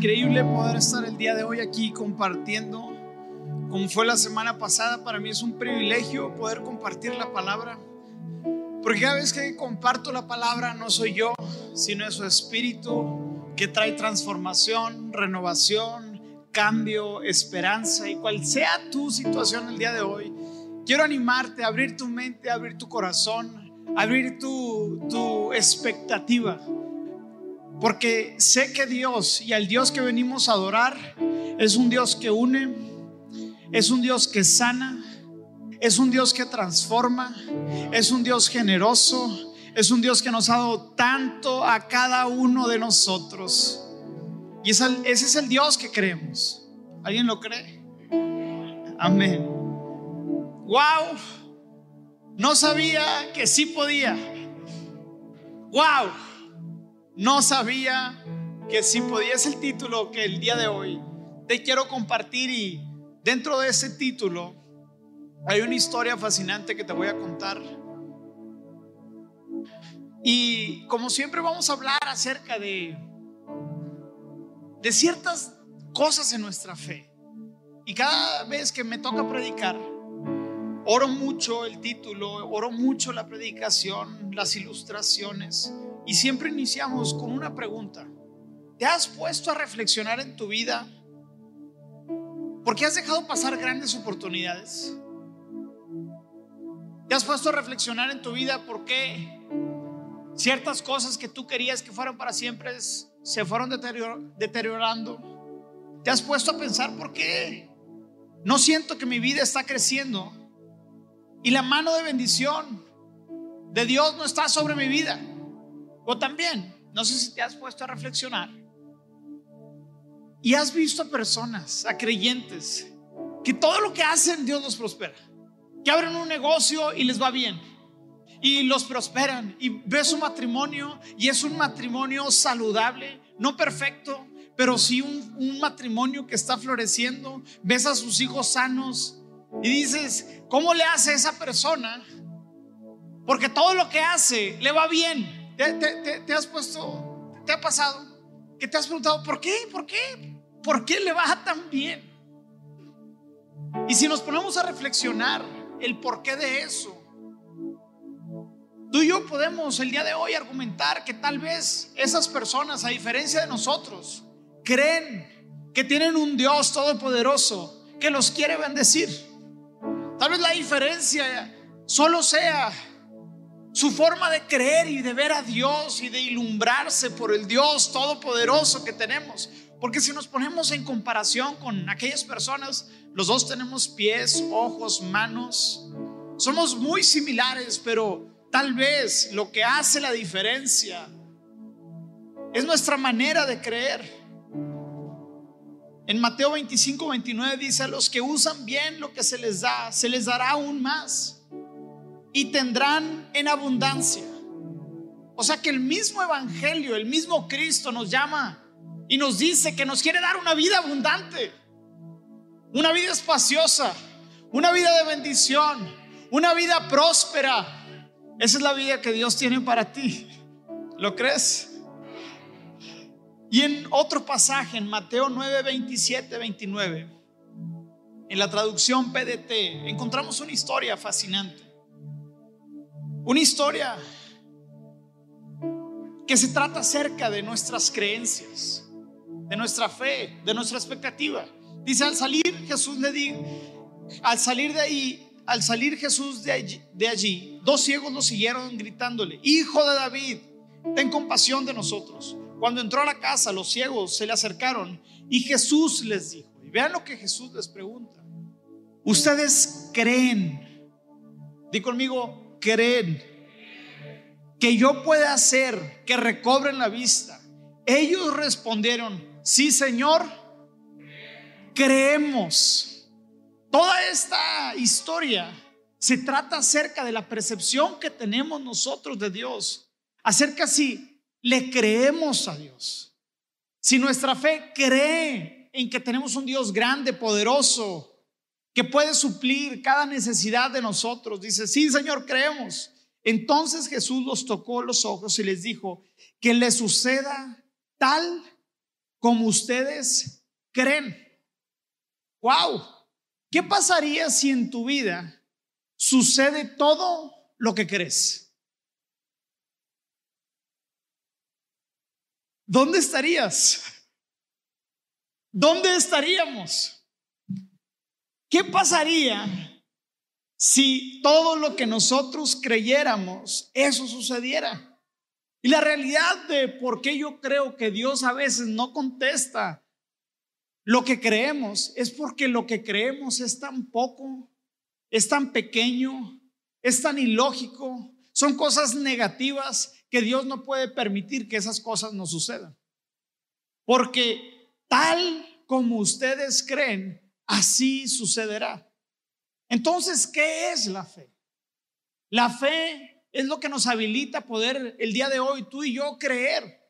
increíble poder estar el día de hoy aquí compartiendo. Como fue la semana pasada, para mí es un privilegio poder compartir la palabra. Porque cada vez que comparto la palabra no soy yo, sino es su espíritu que trae transformación, renovación, cambio, esperanza. Y cual sea tu situación el día de hoy, quiero animarte a abrir tu mente, a abrir tu corazón, a abrir tu, tu expectativa porque sé que Dios y al Dios que venimos a adorar es un Dios que une, es un Dios que sana, es un Dios que transforma, es un Dios generoso, es un Dios que nos ha dado tanto a cada uno de nosotros. Y ese es el Dios que creemos. ¿Alguien lo cree? Amén. Wow. No sabía que sí podía. Wow no sabía que si es el título que el día de hoy te quiero compartir y dentro de ese título hay una historia fascinante que te voy a contar. Y como siempre vamos a hablar acerca de de ciertas cosas en nuestra fe. Y cada vez que me toca predicar, oro mucho el título, oro mucho la predicación, las ilustraciones. Y siempre iniciamos con una pregunta. ¿Te has puesto a reflexionar en tu vida? ¿Por qué has dejado pasar grandes oportunidades? ¿Te has puesto a reflexionar en tu vida por qué ciertas cosas que tú querías que fueran para siempre se fueron deteriorando? ¿Te has puesto a pensar por qué no siento que mi vida está creciendo y la mano de bendición de Dios no está sobre mi vida? También, no sé si te has puesto a reflexionar y has visto a personas, a creyentes, que todo lo que hacen Dios los prospera. Que abren un negocio y les va bien. Y los prosperan. Y ves su matrimonio y es un matrimonio saludable, no perfecto, pero sí un, un matrimonio que está floreciendo. Ves a sus hijos sanos y dices, ¿cómo le hace esa persona? Porque todo lo que hace le va bien. ¿Te, has puesto, te ha pasado que te has preguntado, ¿por qué? ¿Por qué? ¿Por qué le va tan bien? Y si nos ponemos a reflexionar el porqué de eso, tú y yo podemos el día de hoy argumentar que tal vez esas personas, a diferencia de nosotros, creen que tienen un Dios todopoderoso que los quiere bendecir. Tal vez la diferencia solo sea su forma de creer y de ver a Dios y de ilumbrarse por el Dios todopoderoso que tenemos. Porque si nos ponemos en comparación con aquellas personas, los dos tenemos pies, ojos, manos. Somos muy similares, pero tal vez lo que hace la diferencia es nuestra manera de creer. En Mateo 25, 29 dice, a los que usan bien lo que se les da, se les dará aún más y tendrán en abundancia. O sea que el mismo Evangelio, el mismo Cristo nos llama y nos dice que nos quiere dar una vida abundante, una vida espaciosa, una vida de bendición, una vida próspera. Esa es la vida que Dios tiene para ti. ¿Lo crees? Y en otro pasaje, en Mateo 9, 27, 29, en la traducción PDT, encontramos una historia fascinante. Una historia que se trata acerca de nuestras creencias, de nuestra fe, de nuestra expectativa. Dice, al salir Jesús le dijo, al salir de ahí, al salir Jesús de allí, de allí, dos ciegos lo siguieron gritándole, Hijo de David, ten compasión de nosotros. Cuando entró a la casa, los ciegos se le acercaron y Jesús les dijo, y vean lo que Jesús les pregunta, ¿ustedes creen? Di conmigo, creen que yo pueda hacer que recobren la vista? Ellos respondieron, sí Señor, creemos. Toda esta historia se trata acerca de la percepción que tenemos nosotros de Dios, acerca si le creemos a Dios. Si nuestra fe cree en que tenemos un Dios grande, poderoso, que puede suplir cada necesidad de nosotros. Dice, sí, Señor, creemos. Entonces Jesús los tocó los ojos y les dijo, que le suceda tal como ustedes creen. Wow. ¿Qué pasaría si en tu vida sucede todo lo que crees? ¿Dónde estarías? ¿Dónde estaríamos? ¿Qué pasaría si todo lo que nosotros creyéramos, eso sucediera? Y la realidad de por qué yo creo que Dios a veces no contesta lo que creemos es porque lo que creemos es tan poco, es tan pequeño, es tan ilógico, son cosas negativas que Dios no puede permitir que esas cosas no sucedan. Porque tal como ustedes creen, así sucederá. Entonces, ¿qué es la fe? La fe es lo que nos habilita a poder el día de hoy tú y yo creer.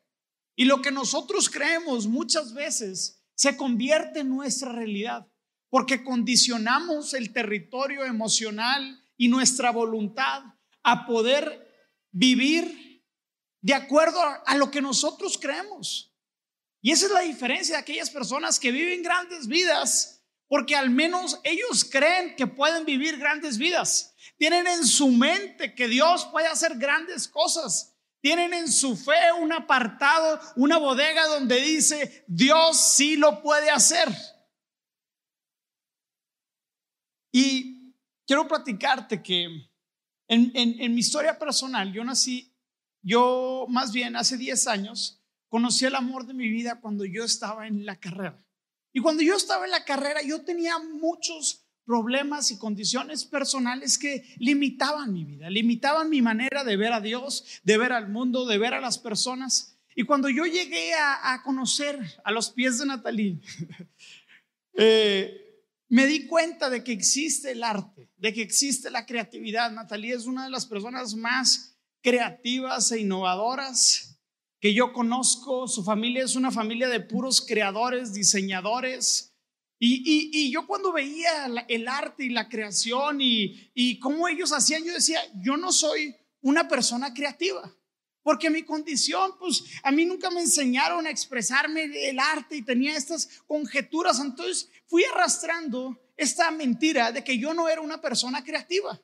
Y lo que nosotros creemos muchas veces se convierte en nuestra realidad, porque condicionamos el territorio emocional y nuestra voluntad a poder vivir de acuerdo a lo que nosotros creemos. Y esa es la diferencia de aquellas personas que viven grandes vidas, porque al menos ellos creen que pueden vivir grandes vidas. Tienen en su mente que Dios puede hacer grandes cosas. Tienen en su fe un apartado, una bodega donde dice, Dios sí lo puede hacer. Y quiero platicarte que en, en, mi historia personal, yo nací, yo más bien hace 10 años, conocí el amor de mi vida cuando yo estaba en la carrera. Y cuando yo estaba en la carrera, yo tenía muchos problemas y condiciones personales que limitaban mi vida, limitaban mi manera de ver a Dios, de ver al mundo, de ver a las personas. Y cuando yo llegué a, conocer a los pies de Natalie, eh, me di cuenta de que existe el arte, de que existe la creatividad. Natalie es una de las personas más creativas e innovadoras que yo conozco. Su familia es una familia de puros creadores, diseñadores, y, yo cuando veía el arte y la creación y, y cómo ellos hacían, yo decía, yo no soy una persona creativa. Porque mi condición, pues a mí nunca me enseñaron a expresarme el arte y tenía estas conjeturas. Entonces fui arrastrando esta mentira de que yo no era una persona creativa.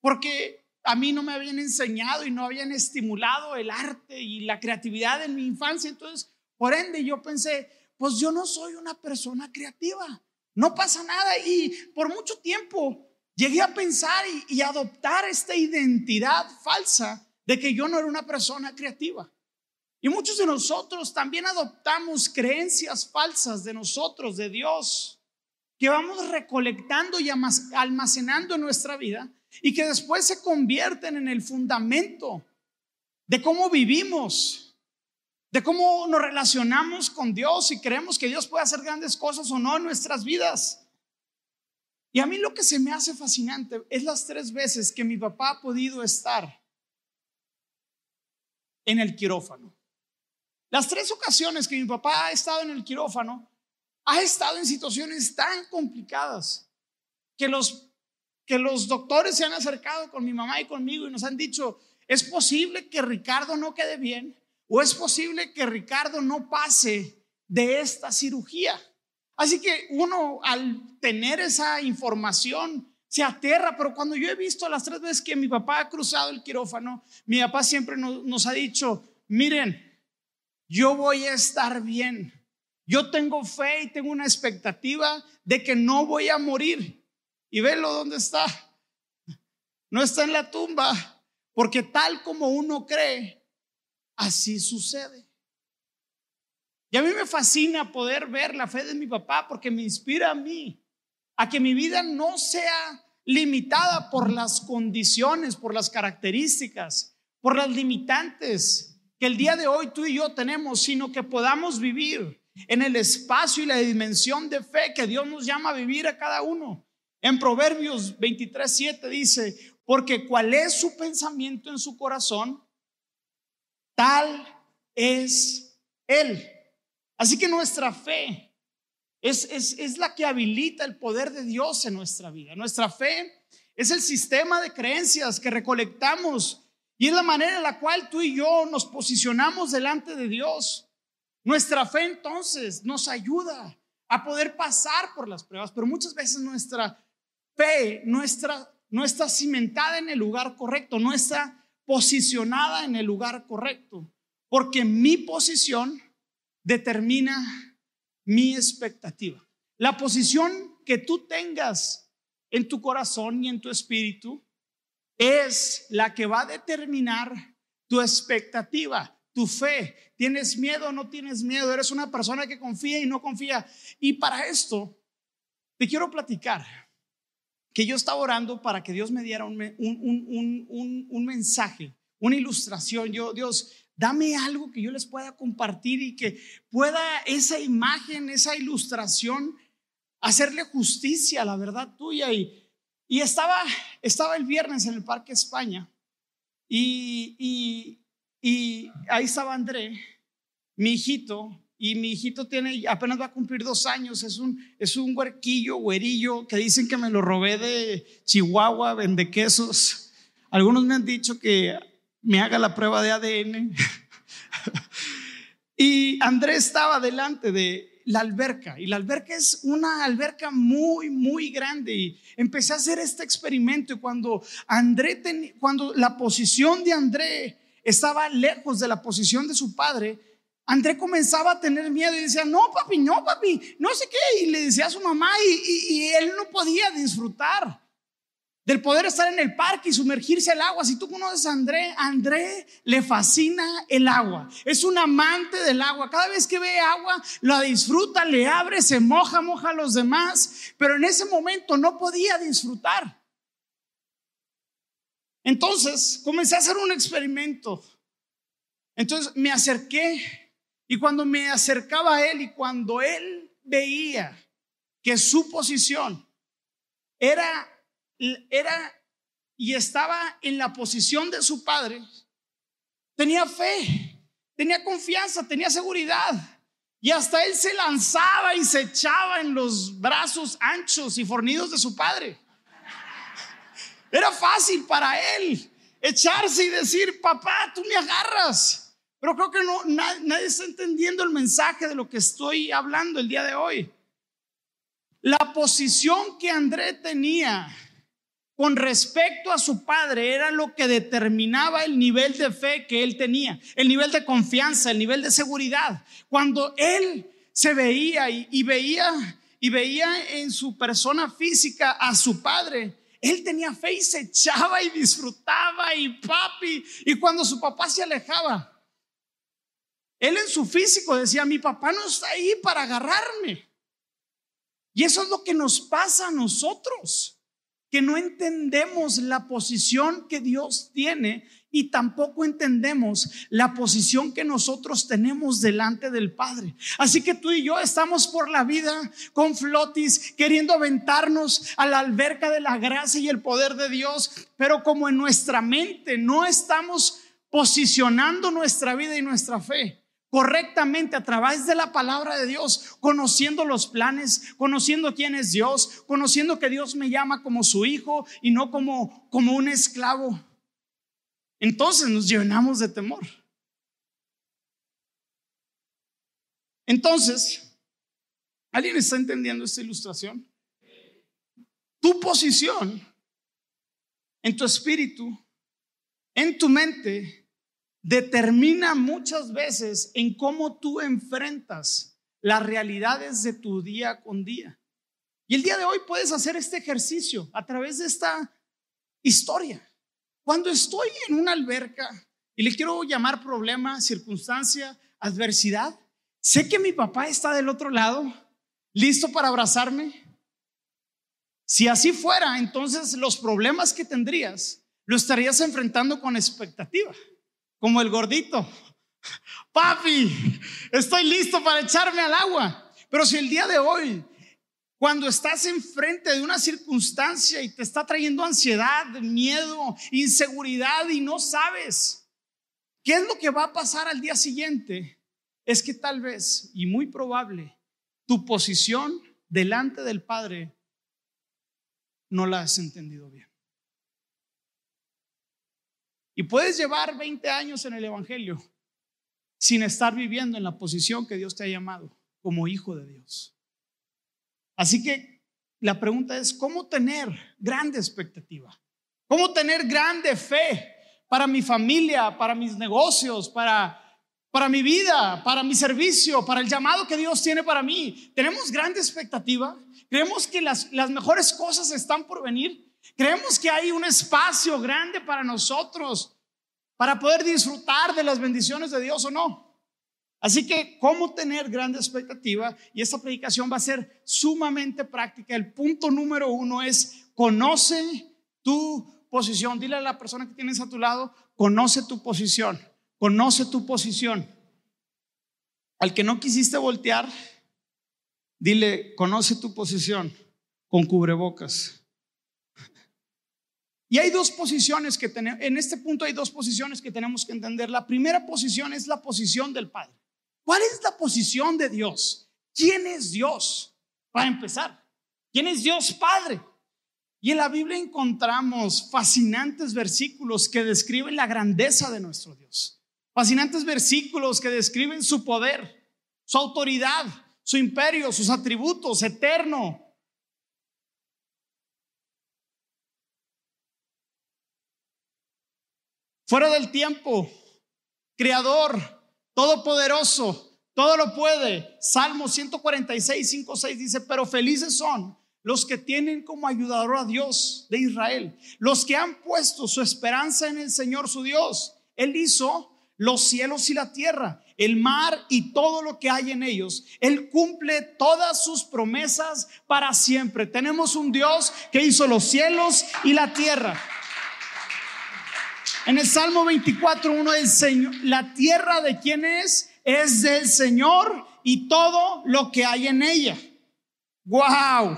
Porque a mí no me habían enseñado y no habían estimulado el arte y la creatividad en mi infancia. Entonces, por ende, yo pensé, pues yo no soy una persona creativa. No pasa nada. Y por mucho tiempo llegué a pensar y, adoptar esta identidad falsa de que yo no era una persona creativa. Y muchos de nosotros también adoptamos creencias falsas de nosotros, de Dios, que vamos recolectando y almacenando en nuestra vida y que después se convierten en el fundamento de cómo vivimos, de cómo nos relacionamos con Dios y creemos que Dios puede hacer grandes cosas o no en nuestras vidas. Y a mí lo que se me hace fascinante es las tres veces que mi papá ha podido estar en el quirófano. Las tres ocasiones que mi papá ha estado en el quirófano, ha estado en situaciones tan complicadas que los, que los doctores se han acercado con mi mamá y conmigo y nos han dicho, es posible que Ricardo no quede bien, ¿O es posible que Ricardo no pase de esta cirugía? Así que uno al tener esa información se aterra, pero cuando yo he visto las tres veces que mi papá ha cruzado el quirófano, mi papá siempre nos, ha dicho, miren, yo voy a estar bien. Yo tengo fe y tengo una expectativa de que no voy a morir. Y velo dónde está. No está en la tumba, porque tal como uno cree, así sucede. Y a mí me fascina poder ver la fe de mi papá porque me inspira a mí a que mi vida no sea limitada por las condiciones, por las características, por las limitantes que el día de hoy tú y yo tenemos, sino que podamos vivir en el espacio y la dimensión de fe que Dios nos llama a vivir a cada uno. En Proverbios 23, 7 dice, porque cuál es su pensamiento en su corazón, Tal es Él. Así que nuestra fe es, es, la que habilita el poder de Dios en nuestra vida. Nuestra fe es el sistema de creencias que recolectamos y es la manera en la cual tú y yo nos posicionamos delante de Dios. Nuestra fe entonces nos ayuda a poder pasar por las pruebas, pero muchas veces nuestra fe nuestra, no está cimentada en el lugar correcto, no está posicionada en el lugar correcto, porque mi posición determina mi expectativa. La posición que tú tengas en tu corazón y en tu espíritu es la que va a determinar tu expectativa, tu fe. ¿Tienes miedo o no tienes miedo? ¿Eres una persona que confía y no confía? Y para esto, te quiero platicar que yo estaba orando para que Dios me diera un, un, mensaje, una ilustración. Yo, Dios, dame algo que yo les pueda compartir y que pueda esa imagen, esa ilustración, hacerle justicia a la verdad tuya. Y, y estaba, estaba el viernes en el Parque España y, y, y ahí estaba André, mi hijito, y mi hijito tiene, apenas va a cumplir dos años, es un, es un huerquillo, güerillo, que dicen que me lo robé de Chihuahua, vende quesos. Algunos me han dicho que me haga la prueba de ADN. y Andrés estaba delante de la alberca, y la alberca es una alberca muy, muy grande. Y empecé a hacer este experimento, y cuando André, cuando la posición de André estaba lejos de la posición de su padre, André comenzaba a tener miedo y decía, no, papi, no, papi, no sé qué. Y le decía a su mamá y, él no podía disfrutar del poder estar en el parque y sumergirse al agua. Si tú conoces a André, André le fascina el agua. Es un amante del agua. Cada vez que ve agua, la disfruta, le abre, se moja, moja a los demás. Pero en ese momento no podía disfrutar. Entonces comencé a hacer un experimento. Entonces me acerqué y cuando me acercaba a él y cuando él veía que su posición era, era y estaba en la posición de su padre, tenía fe, tenía confianza, tenía seguridad. Y hasta él se lanzaba y se echaba en los brazos anchos y fornidos de su padre. Era fácil para él echarse y decir, papá, tú me agarras. Pero creo que no, nadie, está entendiendo el mensaje de lo que estoy hablando el día de hoy. La posición que André tenía con respecto a su padre era lo que determinaba el nivel de fe que él tenía, el nivel de confianza, el nivel de seguridad. Cuando él se veía y, veía y veía en su persona física a su padre, él tenía fe y se echaba y disfrutaba y papi. Y cuando su papá se alejaba, él en su físico decía, mi papá no está ahí para agarrarme. Y eso es lo que nos pasa a nosotros, que no entendemos la posición que Dios tiene y tampoco entendemos la posición que nosotros tenemos delante del Padre. Así que tú y yo estamos por la vida con flotis, queriendo aventarnos a la alberca de la gracia y el poder de Dios, pero como en nuestra mente no estamos posicionando nuestra vida y nuestra fe, correctamente a través de la palabra de Dios, conociendo los planes, conociendo quién es Dios, conociendo que Dios me llama como su hijo y no como, como un esclavo. Entonces nos llenamos de temor. Entonces, ¿alguien está entendiendo esta ilustración? Tu posición en tu espíritu, en tu mente, determina muchas veces en cómo tú enfrentas las realidades de tu día con día. Y el día de hoy puedes hacer este ejercicio a través de esta historia. Cuando estoy en una alberca y le quiero llamar problema, circunstancia, adversidad, sé que mi papá está del otro lado, listo para abrazarme. Si así fuera, entonces los problemas que tendrías lo estarías enfrentando con expectativa como el gordito. Papi, estoy listo para echarme al agua. Pero si el día de hoy, cuando estás enfrente de una circunstancia y te está trayendo ansiedad, miedo, inseguridad y no sabes qué es lo que va a pasar al día siguiente, es que tal vez y muy probable tu posición delante del Padre no la has entendido bien. Y puedes llevar 20 años en el Evangelio sin estar viviendo en la posición que Dios te ha llamado como hijo de Dios. Así que la pregunta es, ¿cómo tener grande expectativa? ¿Cómo tener grande fe para mi familia, para mis negocios, para, para mi vida, para mi servicio, para el llamado que Dios tiene para mí? ¿Tenemos grande expectativa? ¿Creemos que las, las mejores cosas están por venir? ¿Creemos que hay un espacio grande para nosotros para poder disfrutar de las bendiciones de Dios o no? Así que, ¿cómo tener grande expectativa? Y esta predicación va a ser sumamente práctica. El punto número uno es, conoce tu posición. Dile a la persona que tienes a tu lado, conoce tu posición, conoce tu posición. Al que no quisiste voltear, dile, conoce tu posición con cubrebocas. Y hay dos posiciones que tenemos, en este punto hay dos posiciones que tenemos que entender. La primera posición es la posición del Padre. ¿Cuál es la posición de Dios? ¿Quién es Dios? Para empezar, ¿quién es Dios Padre? Y en la Biblia encontramos fascinantes versículos que describen la grandeza de nuestro Dios. Fascinantes versículos que describen su poder, su autoridad, su imperio, sus atributos, eterno. Fuera del tiempo, creador, todopoderoso, todo lo puede. Salmo 146, 5, 6 dice, pero felices son los que tienen como ayudador a Dios de Israel, los que han puesto su esperanza en el Señor su Dios. Él hizo los cielos y la tierra, el mar y todo lo que hay en ellos. Él cumple todas sus promesas para siempre. Tenemos un Dios que hizo los cielos y la tierra. En el Salmo 24, uno del Señor, la tierra de quién es, es del Señor y todo lo que hay en ella. Wow,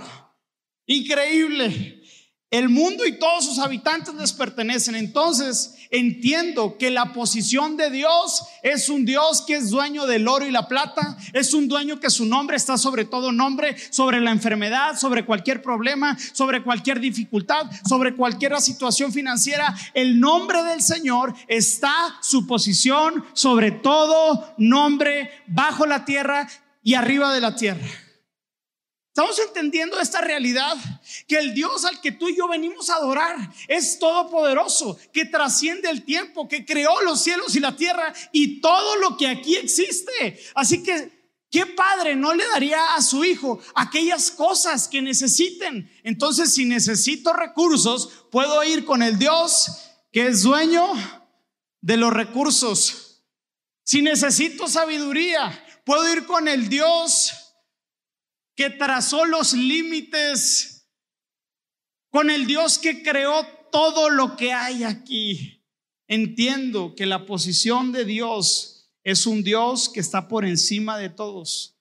increíble. El mundo y todos sus habitantes les pertenecen. Entonces entiendo que la posición de Dios es un Dios que es dueño del oro y la plata. Es un dueño que su nombre está sobre todo nombre, sobre la enfermedad, sobre cualquier problema, sobre cualquier dificultad, sobre cualquier situación financiera. El nombre del Señor está su posición sobre todo nombre bajo la tierra y arriba de la tierra. Estamos entendiendo esta realidad, que el Dios al que tú y yo venimos a adorar es todopoderoso, que trasciende el tiempo, que creó los cielos y la tierra y todo lo que aquí existe. Así que, ¿qué padre no le daría a su hijo aquellas cosas que necesiten? Entonces, si necesito recursos, puedo ir con el Dios que es dueño de los recursos. Si necesito sabiduría, puedo ir con el Dios que trazó los límites, con el Dios que creó todo lo que hay aquí. Entiendo que la posición de Dios es un Dios que está por encima de todos.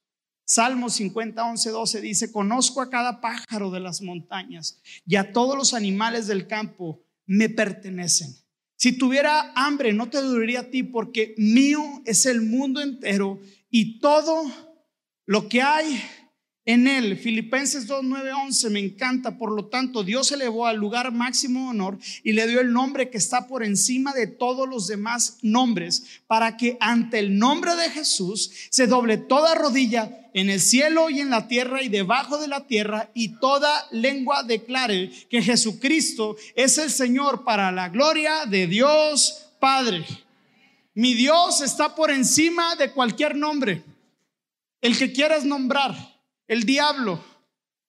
Salmo 50, 11, 12 dice, conozco a cada pájaro de las montañas y a todos los animales del campo me pertenecen. Si tuviera hambre, no te dolería a ti porque mío es el mundo entero y todo lo que hay en él. Filipenses 2, 9, 11 me encanta. Por lo tanto, Dios elevó al lugar máximo de honor y le dio el nombre que está por encima de todos los demás nombres, para que ante el nombre de Jesús se doble toda rodilla en el cielo y en la tierra y debajo de la tierra y toda lengua declare que Jesucristo es el Señor para la gloria de Dios Padre. Mi Dios está por encima de cualquier nombre. El que quieras nombrar el diablo,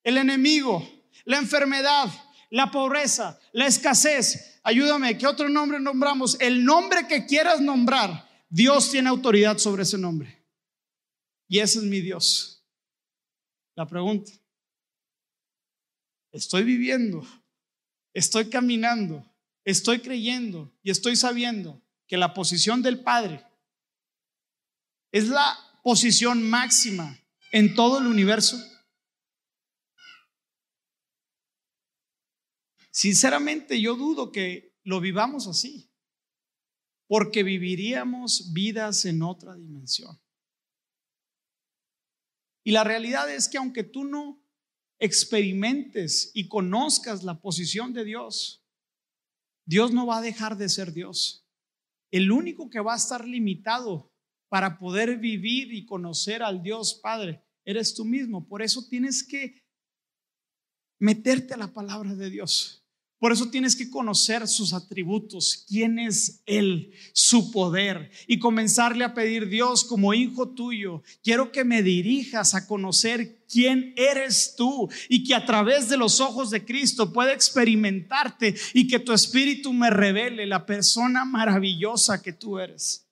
el enemigo, la enfermedad, la pobreza, la escasez. Ayúdame, ¿qué otro nombre nombramos? El nombre que quieras nombrar, Dios tiene autoridad sobre ese nombre. Y ese es mi Dios. La pregunta, estoy viviendo, estoy caminando, estoy creyendo y estoy sabiendo que la posición del Padre es la posición máxima en todo el universo? Sinceramente yo dudo que lo vivamos así, porque viviríamos vidas en otra dimensión. Y la realidad es que aunque tú no experimentes y conozcas la posición de Dios, Dios no va a dejar de ser Dios. El único que va a estar limitado para poder vivir y conocer al Dios Padre, eres tú mismo. Por eso tienes que meterte a la palabra de Dios. Por eso tienes que conocer sus atributos, quién es Él, su poder y comenzarle a pedir, Dios, como hijo tuyo, quiero que me dirijas a conocer quién eres tú y que a través de los ojos de Cristo pueda experimentarte y que tu espíritu me revele la persona maravillosa que tú eres.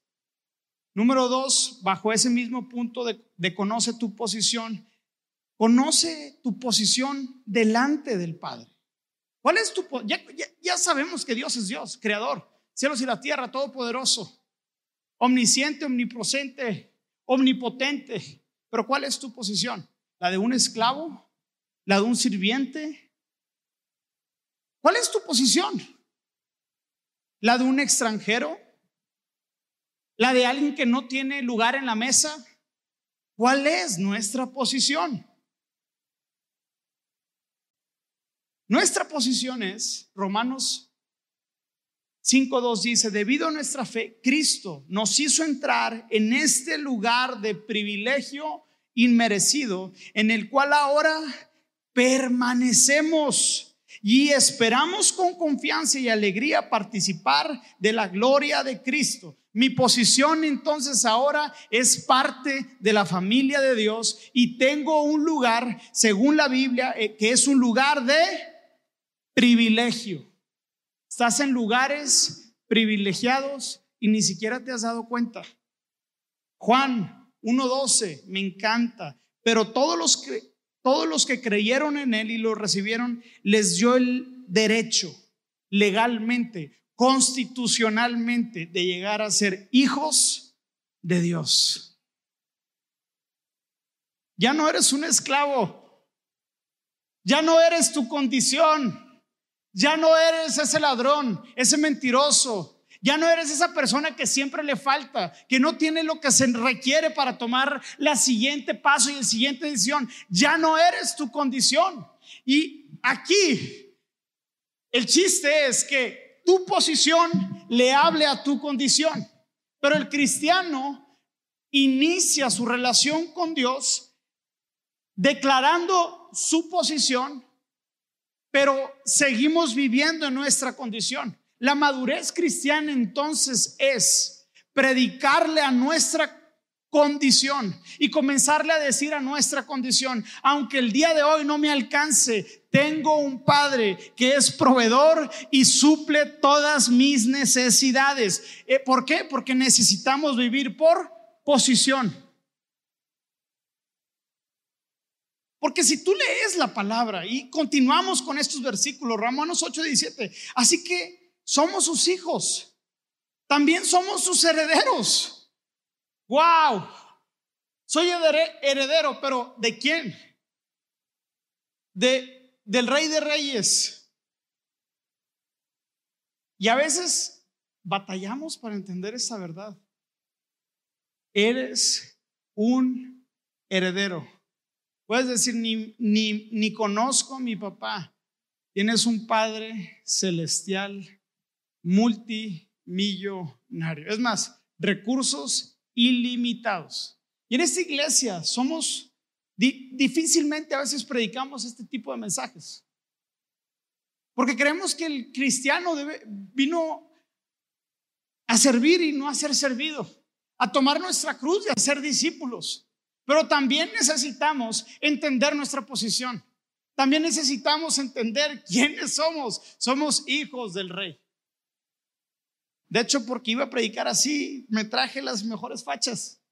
Número dos, bajo ese mismo punto de, conoce tu posición, conoce tu posición delante del Padre. ¿Cuál es tu ya, ya, sabemos que Dios es Dios, creador, cielos y la tierra, todopoderoso, omnisciente, omnipotente, omnipotente. Pero ¿cuál es tu posición? ¿La de un esclavo? ¿La de un sirviente? ¿Cuál es tu posición? ¿La de un extranjero? ¿La de alguien que no tiene lugar en la mesa? ¿Cuál es nuestra posición? Nuestra posición es, Romanos 5.2 dice, debido a nuestra fe, Cristo nos hizo entrar en este lugar de privilegio inmerecido, en el cual ahora permanecemos y esperamos con confianza y alegría participar de la gloria de Cristo. Mi posición entonces ahora es parte de la familia de Dios y tengo un lugar, según la Biblia, eh, que es un lugar de privilegio. Estás en lugares privilegiados y ni siquiera te has dado cuenta. Juan 1.12, me encanta, pero todos los, que, todos los que creyeron en él y lo recibieron, les dio el derecho legalmente, constitucionalmente, de llegar a ser hijos de Dios. Ya no eres un esclavo, ya no eres tu condición. Ya no eres ese ladrón, ese mentiroso. Ya no eres esa persona que siempre le falta, que no tiene lo que se requiere para tomar la siguiente paso y el siguiente decisión. Ya no eres tu condición. Y aquí el chiste es que tu posición le hable a tu condición. Pero el cristiano inicia su relación con Dios declarando su posición pero seguimos viviendo en nuestra condición. La madurez cristiana entonces es predicarle a nuestra condición y comenzarle a decir a nuestra condición, aunque el día de hoy no me alcance, tengo un Padre que es proveedor y suple todas mis necesidades. Eh, ¿Por qué? Porque necesitamos vivir por posición. Porque si tú lees la palabra y continuamos con estos versículos, Romanos 8, 17, así que somos sus hijos, también somos sus herederos. ¡Wow! Soy heredero, pero ¿de quién? De, del rey de reyes. Y a veces batallamos para entender esa verdad. Eres un heredero. Puedes decir, ni, ni, ni conozco a mi papá. Tienes un Padre celestial, multimillonario. Es más, recursos ilimitados. Y en esta iglesia somos, difícilmente a veces predicamos este tipo de mensajes. Porque creemos que el cristiano vino a servir y no a ser servido, a tomar nuestra cruz y a ser discípulos. Pero también necesitamos entender nuestra posición. También necesitamos entender quiénes somos. Somos hijos del rey. De hecho, porque iba a predicar así, me traje las mejores fachas.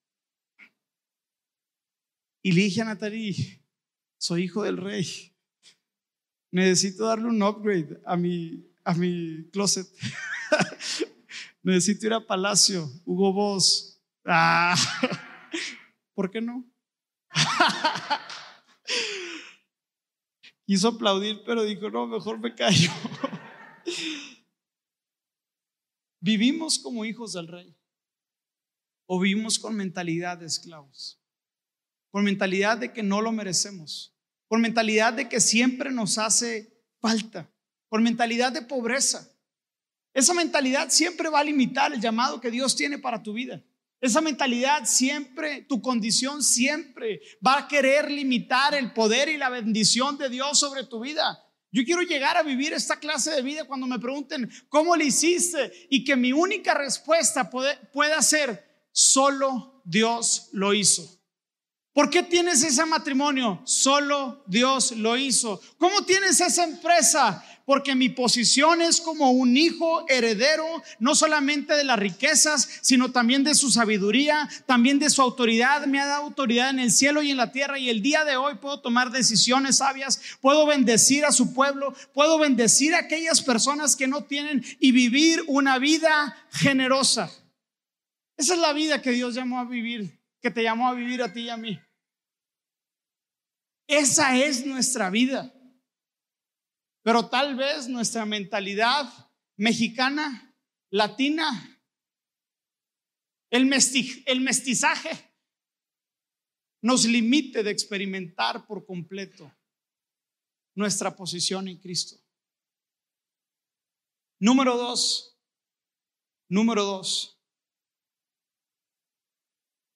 Y le dije a soy hijo del rey. Necesito darle un upgrade a mi, a mi closet. Necesito ir a Palacio, Hugo Boss. Ah. ¿Por qué no? Quiso aplaudir, pero dijo, no, mejor me callo. ¿Vivimos como hijos del rey? ¿O vivimos con mentalidad de esclavos? Con mentalidad de que no lo merecemos. Con mentalidad de que siempre nos hace falta. Con mentalidad de pobreza. Esa mentalidad siempre va a limitar el llamado que Dios tiene para tu vida. Esa mentalidad siempre, tu condición siempre va a querer limitar el poder y la bendición de Dios sobre tu vida. Yo quiero llegar a vivir esta clase de vida cuando me pregunten cómo le hiciste y que mi única respuesta pueda ser, solo Dios lo hizo. ¿Por qué tienes ese matrimonio? Solo Dios lo hizo. ¿Cómo tienes esa empresa? Porque mi posición es como un hijo heredero, no solamente de las riquezas, sino también de su sabiduría, también de su autoridad. Me ha dado autoridad en el cielo y en la tierra y el día de hoy puedo tomar decisiones sabias, puedo bendecir a su pueblo, puedo bendecir a aquellas personas que no tienen y vivir una vida generosa. Esa es la vida que Dios llamó a vivir, que te llamó a vivir a ti y a mí. Esa es nuestra vida. Pero tal vez nuestra mentalidad mexicana, latina, el, mestizaje, nos limite de experimentar por completo nuestra posición en Cristo. Número dos, número dos.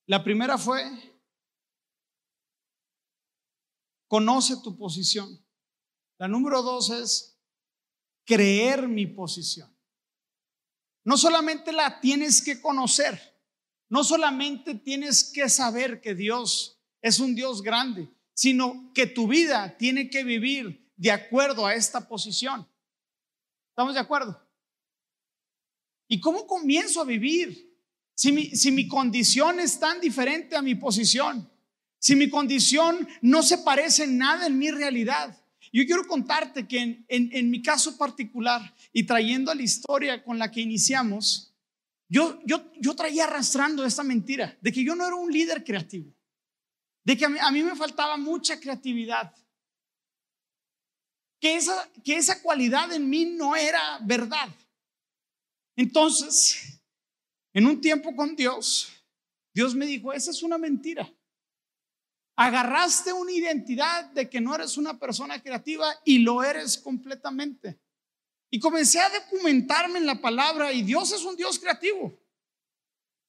La primera fue, conoce tu posición. La número dos es creer mi posición. No solamente la tienes que conocer, no solamente tienes que saber que Dios es un Dios grande, sino que tu vida tiene que vivir de acuerdo a esta posición. ¿Estamos de acuerdo? ¿Y cómo comienzo a vivir? Si mi, condición es tan diferente a mi posición, si mi condición no se parece nada en mi realidad, yo quiero contarte que en, mi caso particular y trayendo a la historia con la que iniciamos, yo, yo, yo traía arrastrando esta mentira de que yo no era un líder creativo, de que a mí, me faltaba mucha creatividad, que esa, que esa cualidad en mí no era verdad. Entonces, en un tiempo con Dios, Dios me dijo, esa es una mentira. Agarraste una identidad de que no eres una persona creativa y lo eres completamente. Y comencé a documentarme en la palabra y Dios es un Dios creativo.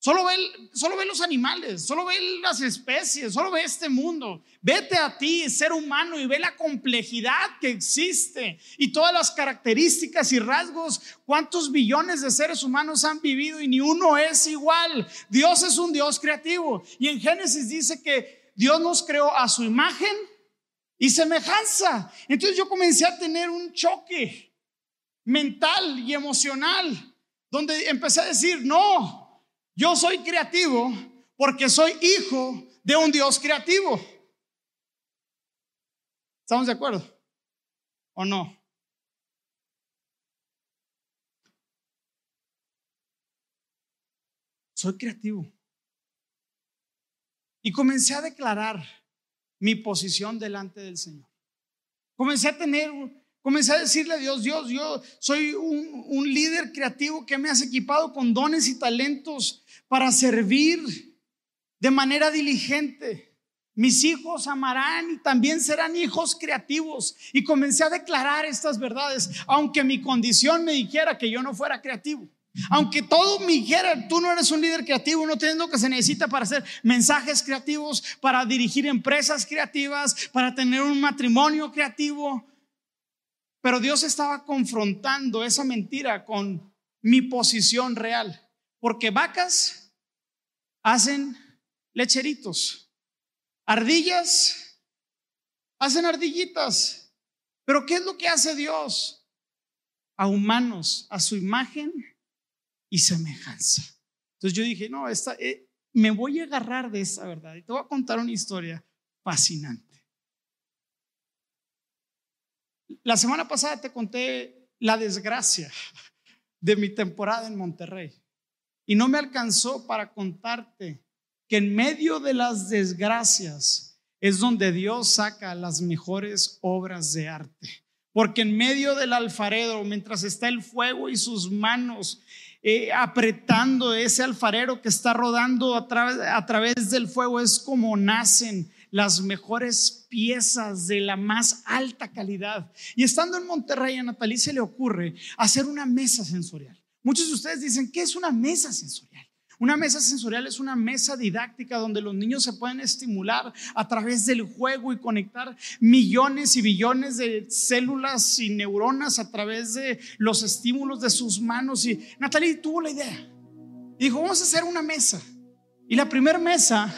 Solo ve, solo ve los animales, solo ve las especies, solo ve este mundo. Vete a ti, ser humano, y ve la complejidad que existe y todas las características y rasgos. ¿Cuántos billones de seres humanos han vivido y ni uno es igual? Dios es un Dios creativo. Y en Génesis dice que Dios nos creó a su imagen y semejanza. Entonces yo comencé a tener un choque mental y emocional, donde empecé a decir, no, yo soy creativo porque soy hijo de un Dios creativo. ¿Estamos de acuerdo? ¿O no? Soy creativo. Y comencé a declarar mi posición delante del Señor. Comencé a tener, comencé a decirle a Dios, Dios, yo soy un, un líder creativo que me has equipado con dones y talentos para servir de manera diligente. Mis hijos amarán y también serán hijos creativos. Y comencé a declarar estas verdades, aunque mi condición me dijera que yo no fuera creativo. Aunque todo me dijera, tú no eres un líder creativo, no tienes lo que se necesita para hacer mensajes creativos, para dirigir empresas creativas, para tener un matrimonio creativo. Pero Dios estaba confrontando esa mentira con mi posición real. Porque vacas hacen lecheritos, ardillas hacen ardillitas. Pero ¿qué es lo que hace Dios? A humanos, a su imagen y semejanza. Entonces yo dije, no, esta, eh, me voy a agarrar de esa verdad y te voy a contar una historia fascinante. La semana pasada te conté la desgracia de mi temporada en Monterrey y no me alcanzó para contarte que en medio de las desgracias es donde Dios saca las mejores obras de arte. Porque en medio del alfarero, mientras está el fuego y sus manos eh, apretando ese alfarero que está rodando a través, a través del fuego, es como nacen las mejores piezas de la más alta calidad. Y estando en Monterrey, a Natalicia le ocurre hacer una mesa sensorial. Muchos de ustedes dicen, ¿qué es una mesa sensorial? Una mesa sensorial es una mesa didáctica donde los niños se pueden estimular a través del juego y conectar millones y billones de células y neuronas a través de los estímulos de sus manos. Y Natalie tuvo la idea. Dijo, vamos a hacer una mesa. Y la primera mesa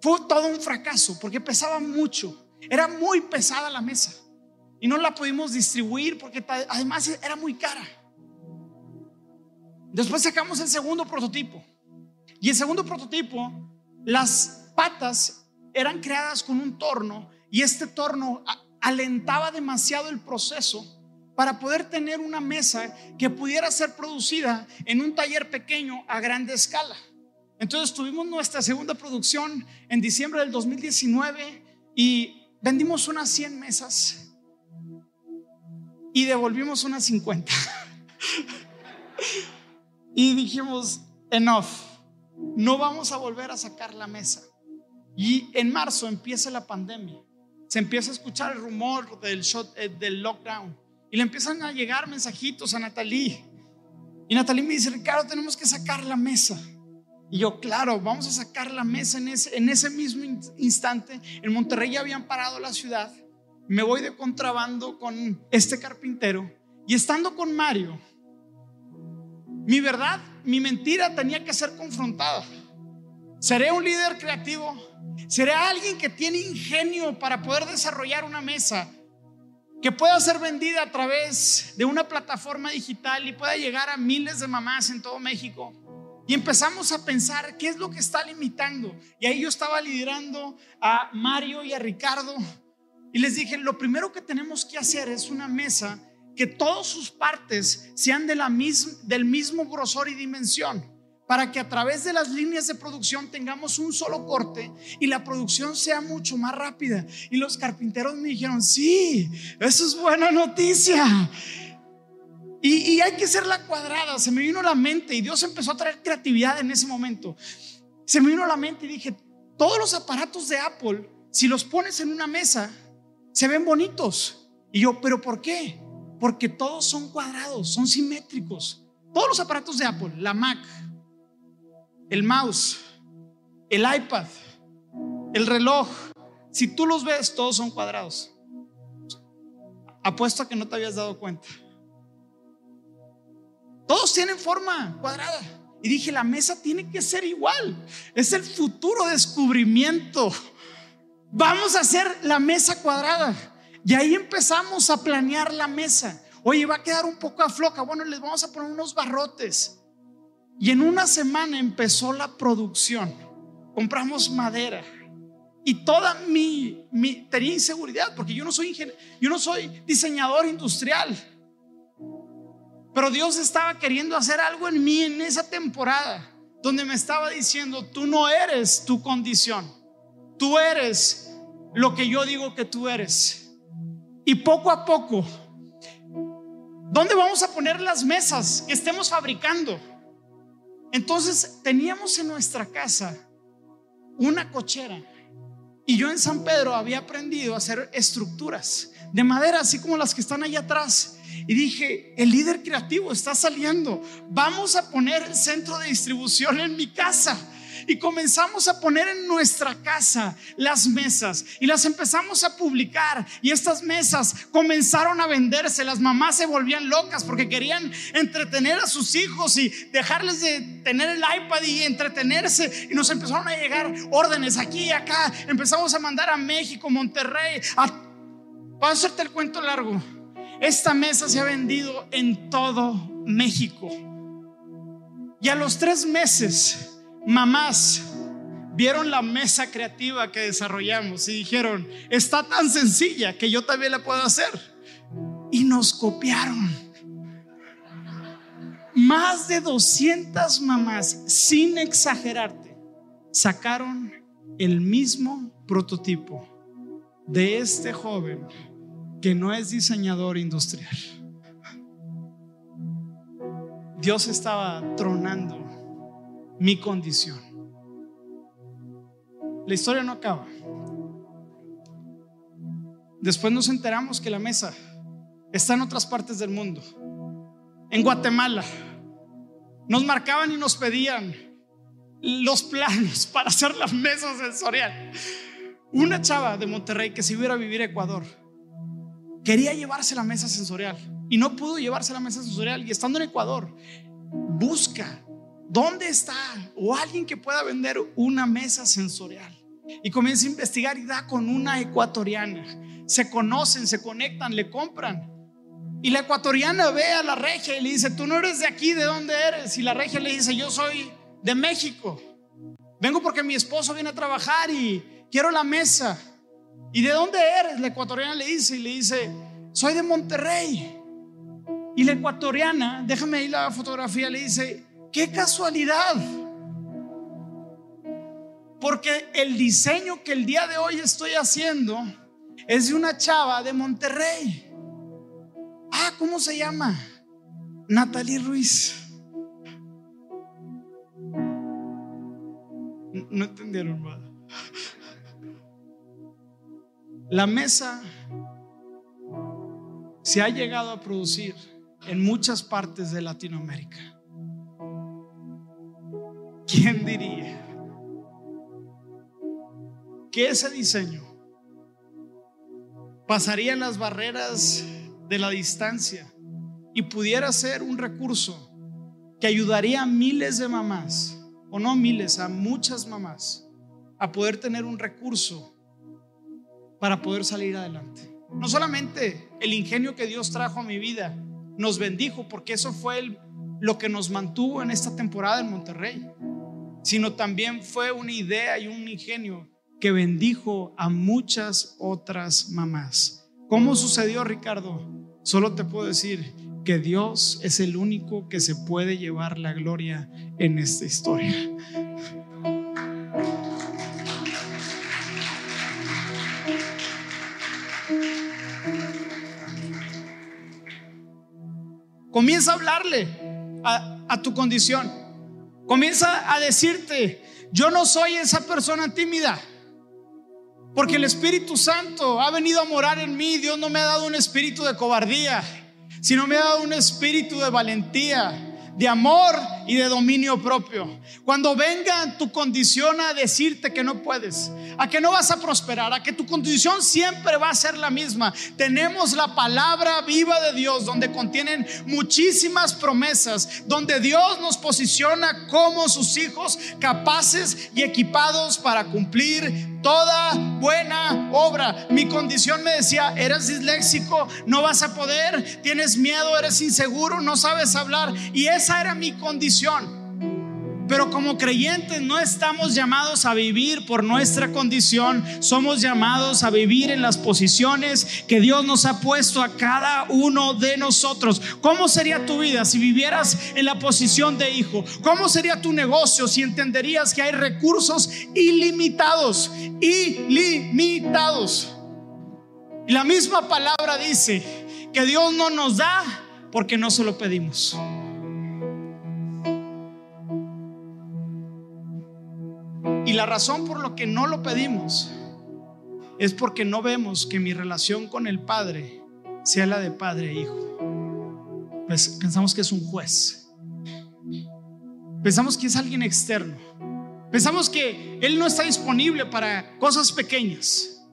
fue todo un fracaso porque pesaba mucho. Era muy pesada la mesa. Y no la pudimos distribuir porque además era muy cara. Después sacamos el segundo prototipo. Y el segundo prototipo, las patas eran creadas con un torno y este torno alentaba demasiado el proceso para poder tener una mesa que pudiera ser producida en un taller pequeño a grande escala. Entonces tuvimos nuestra segunda producción en diciembre del 2019 y vendimos unas 100 mesas y devolvimos unas 50. y dijimos, enough no vamos a volver a sacar la mesa. Y en marzo empieza la pandemia. Se empieza a escuchar el rumor del, eh, del lockdown. Y le empiezan a llegar mensajitos a Natalie. Y Natalie me dice, Ricardo, tenemos que sacar la mesa. Y yo, claro, vamos a sacar la mesa en ese, en ese mismo instante. En Monterrey ya habían parado la ciudad. Me voy de contrabando con este carpintero. Y estando con Mario, mi verdad, mi mentira tenía que ser confrontada. ¿Seré un líder creativo? ¿Seré alguien que tiene ingenio para poder desarrollar una mesa que pueda ser vendida a través de una plataforma digital y pueda llegar a miles de mamás en todo México? Y empezamos a pensar qué es lo que está limitando. Y ahí yo estaba liderando a Mario y a Ricardo. Y les dije, lo primero que tenemos que hacer es una mesa que todas sus partes sean de la del mismo grosor y dimensión, para que a través de las líneas de producción tengamos un solo corte y la producción sea mucho más rápida. Y los carpinteros me dijeron, sí, eso es buena noticia. Y, y hay que la cuadrada. Se me vino a la mente y Dios empezó a traer creatividad en ese momento. Se me vino a la mente y dije, todos los aparatos de Apple, si los pones en una mesa, se ven bonitos. Y yo, pero ¿por qué? Porque todos son cuadrados, son simétricos. Todos los aparatos de Apple, la Mac, el mouse, el iPad, el reloj, si tú los ves, todos son cuadrados. Apuesto a que no te habías dado cuenta. Todos tienen forma cuadrada. Y dije, la mesa tiene que ser igual. Es el futuro descubrimiento. Vamos a hacer la mesa cuadrada. Y ahí empezamos a planear la mesa. Oye, va a quedar un poco afloca. Bueno, les vamos a poner unos barrotes. Y en una semana empezó la producción. Compramos madera. Y toda mi, mi tenía inseguridad porque yo no soy ingeniero, yo no soy diseñador industrial. Pero Dios estaba queriendo hacer algo en mí en esa temporada donde me estaba diciendo, tú no eres tu condición. Tú eres lo que yo digo que tú eres. Y poco a poco, ¿dónde vamos a poner las mesas que estemos fabricando? Entonces teníamos en nuestra casa una cochera. Y yo en San Pedro había aprendido a hacer estructuras de madera, así como las que están ahí atrás. Y dije, el líder creativo está saliendo. Vamos a poner el centro de distribución en mi casa y comenzamos a poner en nuestra casa las mesas y las empezamos a publicar y estas mesas comenzaron a venderse. Las mamás se volvían locas porque querían entretener a sus hijos y dejarles de tener el iPad y entretenerse y nos empezaron a llegar órdenes aquí y acá. Empezamos a mandar a México, Monterrey, a... Para hacerte el cuento largo, esta mesa se ha vendido en todo México. Y a los tres meses mamás vieron la mesa creativa que desarrollamos y dijeron, está tan sencilla que yo también la puedo hacer. Y nos copiaron. Más de 200 mamás, sin exagerarte, sacaron el mismo prototipo de este joven que no es diseñador industrial. Dios estaba tronando mi condición. La historia no acaba. Después nos enteramos que la mesa está en otras partes del mundo. En Guatemala. Nos marcaban y nos pedían. los planos para hacer la mesa sensorial. Una chava de Monterrey que se iba a vivir a Ecuador quería llevarse la mesa sensorial y no pudo llevarse la mesa sensorial. Y estando en Ecuador, busca dónde está o alguien que pueda vender una mesa sensorial. Y comienza a investigar y da con una ecuatoriana. Se conocen, se conectan, le compran. Y la ecuatoriana ve a la regia y le dice, tú no eres de aquí, ¿de dónde eres? Y la regia le dice, yo soy de México. Vengo porque mi esposo viene a trabajar y quiero la mesa. ¿Y de dónde eres? La ecuatoriana le dice y le dice, soy de Monterrey. Y la ecuatoriana, déjame ahí la fotografía, le dice, qué casualidad. Porque el diseño que el día de hoy estoy haciendo es de una chava de Monterrey. Ah, ¿cómo se llama? Natalie Ruiz. No entendieron nada. La mesa se ha llegado a producir en muchas partes de Latinoamérica. ¿Quién diría que ese diseño pasaría las barreras de la distancia y pudiera ser un recurso que ayudaría a miles de mamás, o no miles, a muchas mamás, a poder tener un recurso para poder salir adelante? No solamente el ingenio que Dios trajo a mi vida, nos bendijo, porque eso fue lo que nos mantuvo en esta temporada en Monterrey, sino también fue una idea y un ingenio que bendijo a muchas otras mamás. ¿Cómo sucedió, Ricardo? Solo te puedo decir que Dios es el único que se puede llevar la gloria en esta historia. Comienza a hablarle a, tu condición. Comienza a decirte, yo no soy esa persona tímida. Porque el Espíritu Santo ha venido a morar en mí. Dios no me ha dado un espíritu de cobardía, sino me ha dado un espíritu de valentía de amor y de dominio propio. Cuando venga tu condición a decirte que no puedes, a que no vas a prosperar, a que tu condición siempre va a ser la misma, tenemos la palabra viva de Dios donde contienen muchísimas promesas, donde Dios nos posiciona como sus hijos capaces y equipados para cumplir toda buena obra. Mi condición me decía, eres disléxico, no vas a poder, tienes miedo, eres inseguro, no sabes hablar. Y esa era mi condición. Pero como creyentes no estamos llamados a vivir por nuestra condición, somos llamados a vivir en las posiciones que Dios nos ha puesto a cada uno de nosotros. ¿Cómo sería tu vida si vivieras en la posición de hijo? ¿Cómo sería tu negocio si entenderías que hay recursos ilimitados? Ilimitados. Y la misma palabra dice que Dios no nos da porque no se lo pedimos. La razón por lo que no lo pedimos es porque no vemos que mi relación con el Padre sea la de padre e hijo. Pues pensamos que es un juez. Pensamos que es alguien externo. Pensamos que Él no está disponible para cosas pequeñas.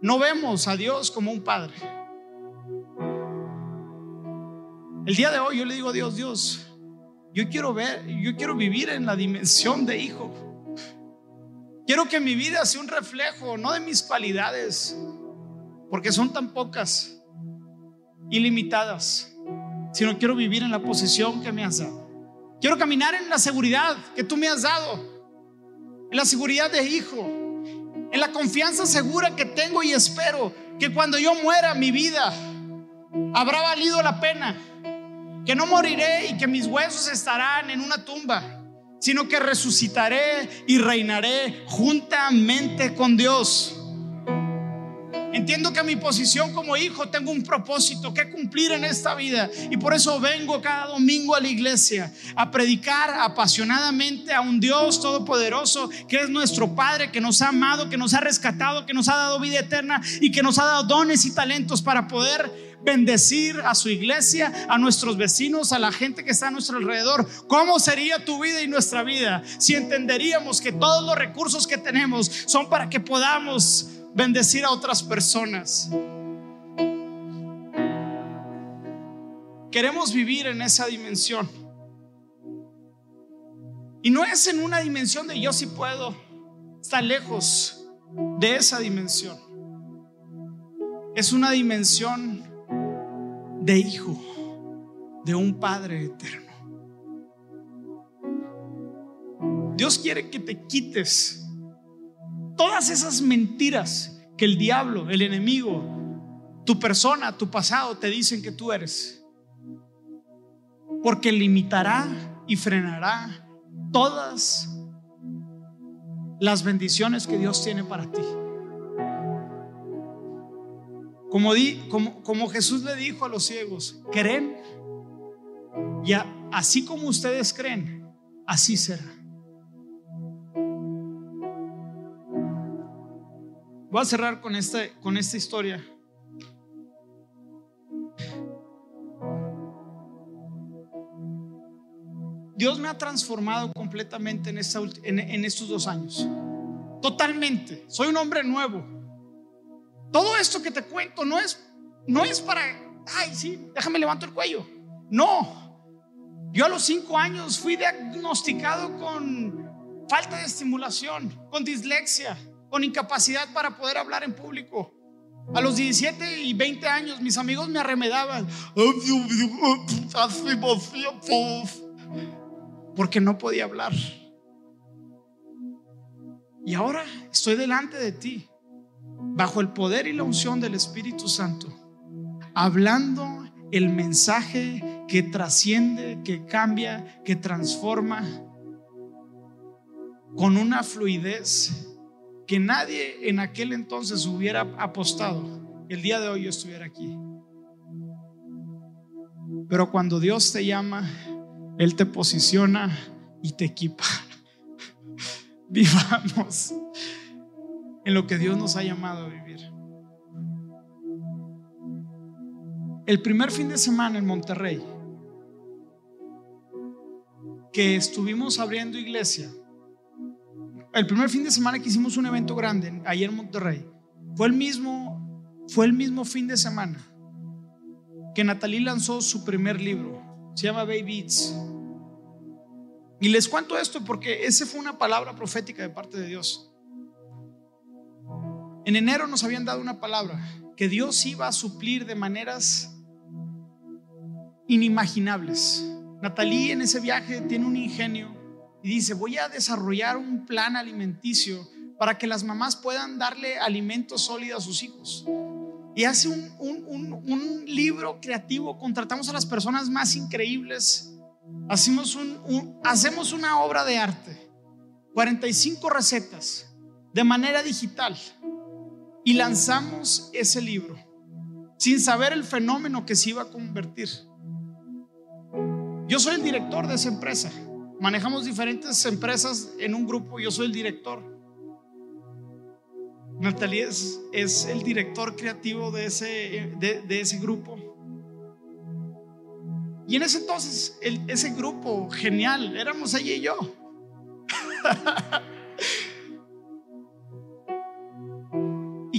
No vemos a Dios como un padre. El día de hoy yo le digo a Dios, Dios, yo quiero ver, yo quiero vivir en la dimensión de hijo. Quiero que mi vida sea un reflejo, no de mis cualidades, porque son tan pocas, ilimitadas, sino quiero vivir en la posición que me has dado. Quiero caminar en la seguridad que tú me has dado, en la seguridad de hijo, en la confianza segura que tengo y espero que cuando yo muera mi vida habrá valido la pena, que no moriré y que mis huesos estarán en una tumba sino que resucitaré y reinaré juntamente con Dios. Entiendo que mi posición como hijo tengo un propósito que cumplir en esta vida y por eso vengo cada domingo a la iglesia a predicar apasionadamente a un Dios todopoderoso que es nuestro Padre, que nos ha amado, que nos ha rescatado, que nos ha dado vida eterna y que nos ha dado dones y talentos para poder bendecir a su iglesia, a nuestros vecinos, a la gente que está a nuestro alrededor. ¿Cómo sería tu vida y nuestra vida si entenderíamos que todos los recursos que tenemos son para que podamos bendecir a otras personas? Queremos vivir en esa dimensión. Y no es en una dimensión de yo sí puedo, está lejos de esa dimensión. Es una dimensión de hijo, de un Padre eterno. Dios quiere que te quites todas esas mentiras que el diablo, el enemigo, tu persona, tu pasado te dicen que tú eres. Porque limitará y frenará todas las bendiciones que Dios tiene para ti. Como, di, como, como Jesús le dijo a los ciegos, creen y así como ustedes creen, así será. Voy a cerrar con esta, con esta historia. Dios me ha transformado completamente en, en estos dos años. Totalmente. Soy un hombre nuevo. Todo esto que te cuento no es, no es para, ay, sí, déjame levanto el cuello. No. Yo a los cinco años fui diagnosticado con falta de estimulación, con dislexia, con incapacidad para poder hablar en público. A los 17 y 20 años mis amigos me arremedaban porque no podía hablar. Y ahora estoy delante de ti bajo el poder y la unción del Espíritu Santo, hablando el mensaje que trasciende, que cambia, que transforma, con una fluidez que nadie en aquel entonces hubiera apostado. El día de hoy yo estuviera aquí. Pero cuando Dios te llama, Él te posiciona y te equipa. Vivamos en lo que Dios nos ha llamado a vivir. El primer fin de semana en Monterrey, que estuvimos abriendo iglesia, el primer fin de semana que hicimos un evento grande ayer en Monterrey, fue el mismo, fue el mismo fin de semana que Natalie lanzó su primer libro, se llama Baby Eats. Y les cuento esto porque esa fue una palabra profética de parte de Dios. En enero nos habían dado una palabra que Dios iba a suplir de maneras inimaginables. Natalie en ese viaje tiene un ingenio y dice, voy a desarrollar un plan alimenticio para que las mamás puedan darle alimento sólido a sus hijos. Y hace un, libro creativo, contratamos a las personas más increíbles, hacemos, hacemos una obra de arte, 45 recetas de manera digital y lanzamos ese libro sin saber el fenómeno que se iba a convertir. Yo soy el director de esa empresa. Manejamos diferentes empresas en un grupo. Yo soy el director. Natalia es, el director creativo de ese, de, ese grupo. Y en ese entonces, ese grupo genial, éramos ella y yo.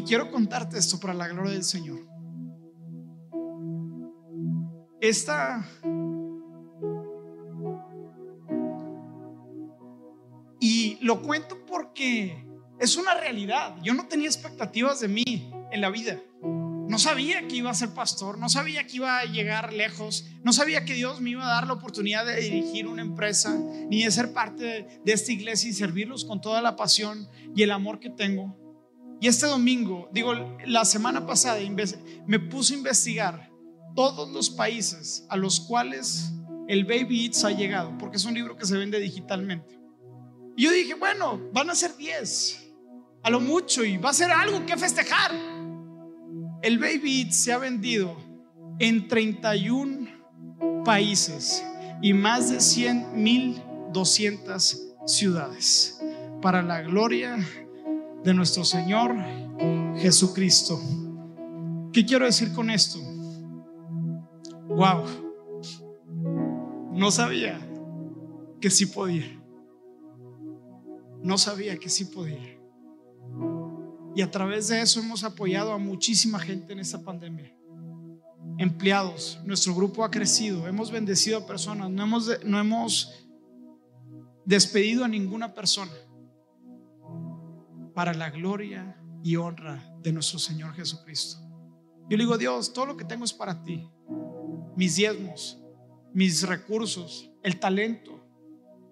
quiero contarte esto para la gloria del Señor. Esta... Y lo cuento porque es una realidad. Yo no tenía expectativas de mí en la vida. No sabía que iba a ser pastor, no sabía que iba a llegar lejos, no sabía que Dios me iba a dar la oportunidad de dirigir una empresa, ni de ser parte de, esta iglesia y servirlos con toda la pasión y el amor que tengo. Y este domingo, digo, la semana pasada me puse a investigar todos los países a los cuales el Baby Eats ha llegado, porque es un libro que se vende digitalmente. Y yo dije, bueno, van a ser 10, a lo mucho, y va a ser algo que festejar. El Baby Eats se ha vendido en 31 países y más de 100 mil 200 ciudades para la gloria de nuestro Señor Jesucristo. ¿Qué quiero decir con esto? Wow. No sabía que sí podía. No sabía que sí podía. Y a través de eso hemos apoyado a muchísima gente en esta pandemia. Empleados, nuestro grupo ha crecido, hemos bendecido a personas, no hemos, no hemos despedido a ninguna persona para la gloria y honra de nuestro Señor Jesucristo. Yo le digo, Dios, todo lo que tengo es para ti. Mis diezmos, mis recursos, el talento,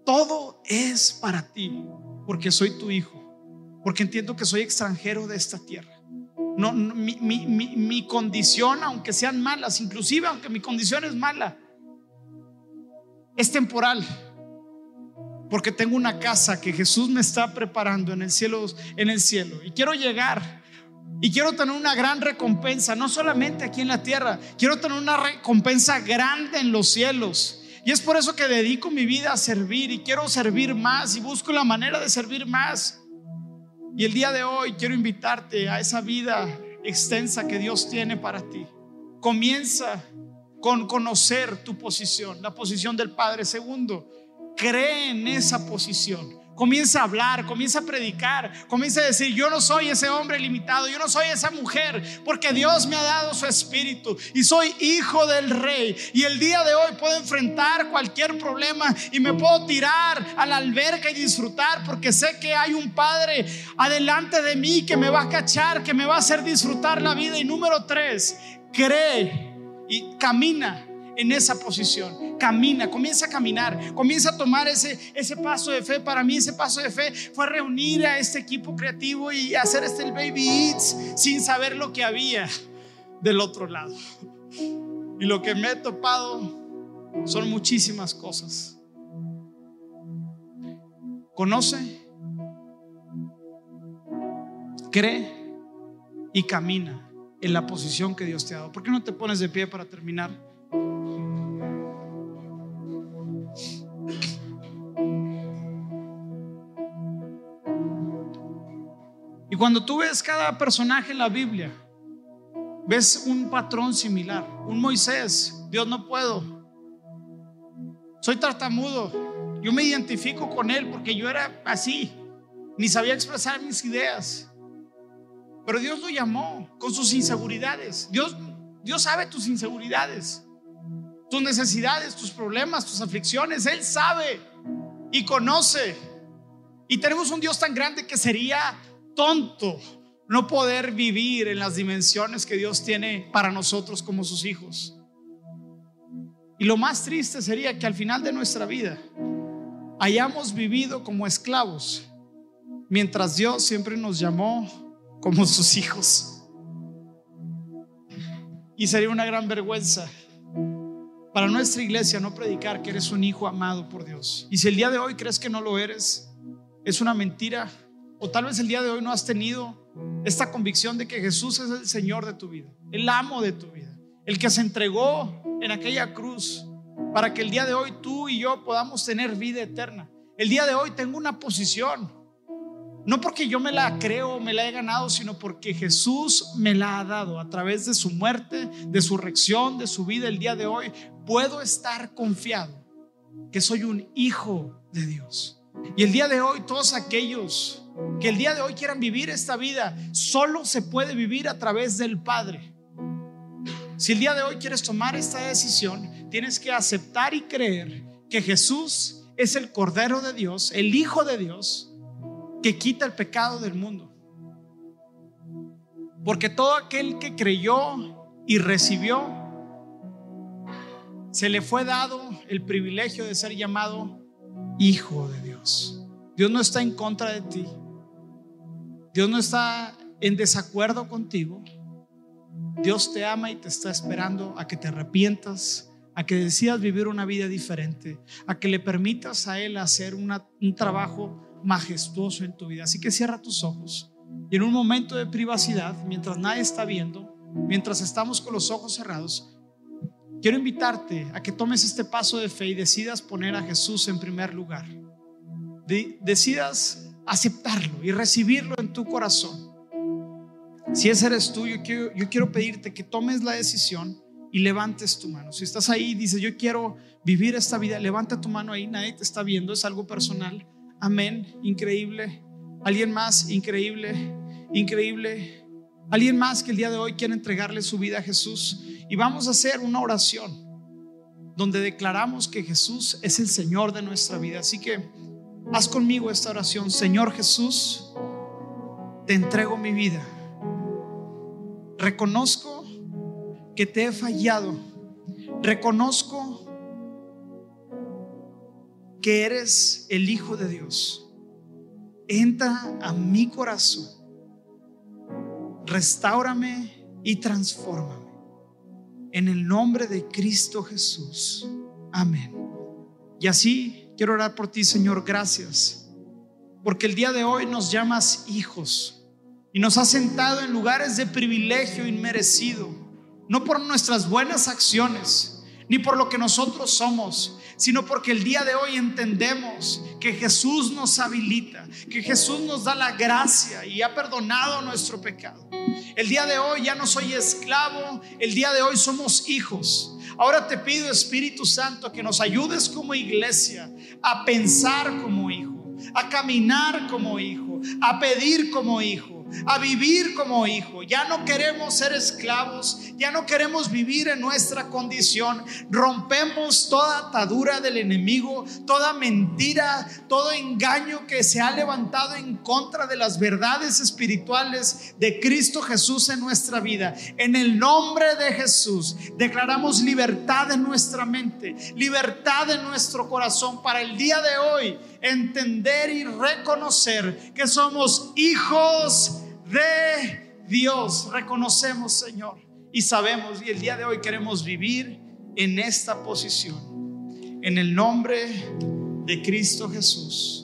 todo es para ti, porque soy tu hijo, porque entiendo que soy extranjero de esta tierra. No, mi, mi, condición, aunque sean malas, inclusive aunque mi condición es mala, es temporal. Porque tengo una casa que Jesús me está preparando en el cielo, en el cielo. Y quiero llegar y quiero tener una gran recompensa, no solamente aquí en la tierra, quiero tener una recompensa grande en los cielos. Y es por eso que dedico mi vida a servir y quiero servir más y busco la manera de servir más. Y el día de hoy quiero invitarte a esa vida extensa que Dios tiene para ti. Comienza con conocer tu posición, la posición del Padre. Segundo, cree en esa posición. Comienza a hablar, comienza a predicar, comienza a decir, yo no soy ese hombre limitado, yo no soy esa mujer, porque Dios me ha dado su espíritu y soy hijo del rey. Y el día de hoy puedo enfrentar cualquier problema y me puedo tirar a la alberca y disfrutar, porque sé que hay un Padre adelante de mí que me va a cachar, que me va a hacer disfrutar la vida. Y número tres, cree y camina en esa posición. Camina, comienza a caminar, comienza a tomar ese, ese paso de fe. Para mí ese paso de fe fue reunir a este equipo creativo y hacer este Baby Eats sin saber lo que había del otro lado. Y lo que me he topado son muchísimas cosas. Conoce, cree y camina en la posición que Dios te ha dado. ¿Por qué no te pones de pie para terminar? Cuando tú ves cada personaje en la Biblia, ves un patrón similar. Un Moisés, Dios no puedo. Soy tartamudo. Yo me identifico con él porque yo era así. Ni sabía expresar mis ideas. Pero Dios lo llamó con sus inseguridades. Dios, Dios sabe tus inseguridades, tus necesidades, tus problemas, tus aflicciones. Él sabe y conoce. Y tenemos un Dios tan grande que sería tonto no poder vivir en las dimensiones que Dios tiene para nosotros como sus hijos. Y lo más triste sería que al final de nuestra vida hayamos vivido como esclavos, mientras Dios siempre nos llamó como sus hijos. Y sería una gran vergüenza para nuestra iglesia no predicar que eres un hijo amado por Dios. Y si el día de hoy crees que no lo eres, es una mentira o tal vez el día de hoy no has tenido esta convicción de que Jesús es el Señor de tu vida, el amo de tu vida, el que se entregó en aquella cruz para que el día de hoy tú y yo podamos tener vida eterna. El día de hoy tengo una posición, no porque yo me la creo me la he ganado, sino porque Jesús me la ha dado a través de su muerte, de su reacción, de su vida. El día de hoy puedo estar confiado que soy un hijo de Dios. Y el día de hoy todos aquellos que el día de hoy quieran vivir esta vida, solo se puede vivir a través del Padre. Si el día de hoy quieres tomar esta decisión, tienes que aceptar y creer que Jesús es el Cordero de Dios, el Hijo de Dios, que quita el pecado del mundo. Porque todo aquel que creyó y recibió, se le fue dado el privilegio de ser llamado Hijo de Dios. Dios no está en contra de ti. Dios no está en desacuerdo contigo. Dios te ama y te está esperando a que te arrepientas, a que decidas vivir una vida diferente, a que le permitas a Él hacer un trabajo majestuoso en tu vida. Así que cierra tus ojos y en un momento de privacidad, mientras nadie está viendo, mientras estamos con los ojos cerrados, quiero invitarte a que tomes este paso de fe y decidas poner a Jesús en primer lugar. decidas aceptarlo y recibirlo en tu corazón. Si ese eres tú, yo quiero, yo quiero pedirte que tomes la decisión y levantes tu mano. Si estás ahí y dices, yo quiero vivir esta vida, levanta tu mano ahí, nadie te está viendo, es algo personal. Amén, increíble. Alguien más, increíble, increíble. Alguien más que el día de hoy quiere entregarle su vida a Jesús. Y vamos a hacer una oración donde declaramos que Jesús es el Señor de nuestra vida. Así que haz conmigo esta oración. Señor Jesús, te entrego mi vida. Reconozco que te he fallado. Reconozco que eres el Hijo de Dios. Entra a mi corazón. Restaurame y transfórmame. En el nombre de Cristo Jesús. Amén. Y así quiero orar por ti, Señor. Gracias. Porque el día de hoy nos llamas hijos y nos has sentado en lugares de privilegio inmerecido no por nuestras buenas acciones, ni por lo que nosotros somos, sino porque el día de hoy entendemos que Jesús nos habilita, que Jesús nos da la gracia y ha perdonado nuestro pecado. El día de hoy ya no soy esclavo, el día de hoy somos hijos. Ahora te pido, Espíritu Santo, que nos ayudes como iglesia a pensar como hijo, a caminar como hijo, a pedir como hijo a vivir como hijo. Ya no queremos ser esclavos, ya no queremos vivir en nuestra condición. Rompemos toda atadura del enemigo, toda mentira, todo engaño que se ha levantado en contra de las verdades espirituales de Cristo Jesús en nuestra vida. En el nombre de Jesús declaramos libertad en nuestra mente, libertad en nuestro corazón para el día de hoy entender y reconocer que somos hijos de Dios. Reconocemos, Señor, y sabemos, y el día de hoy queremos vivir en esta posición. En el nombre de Cristo Jesús.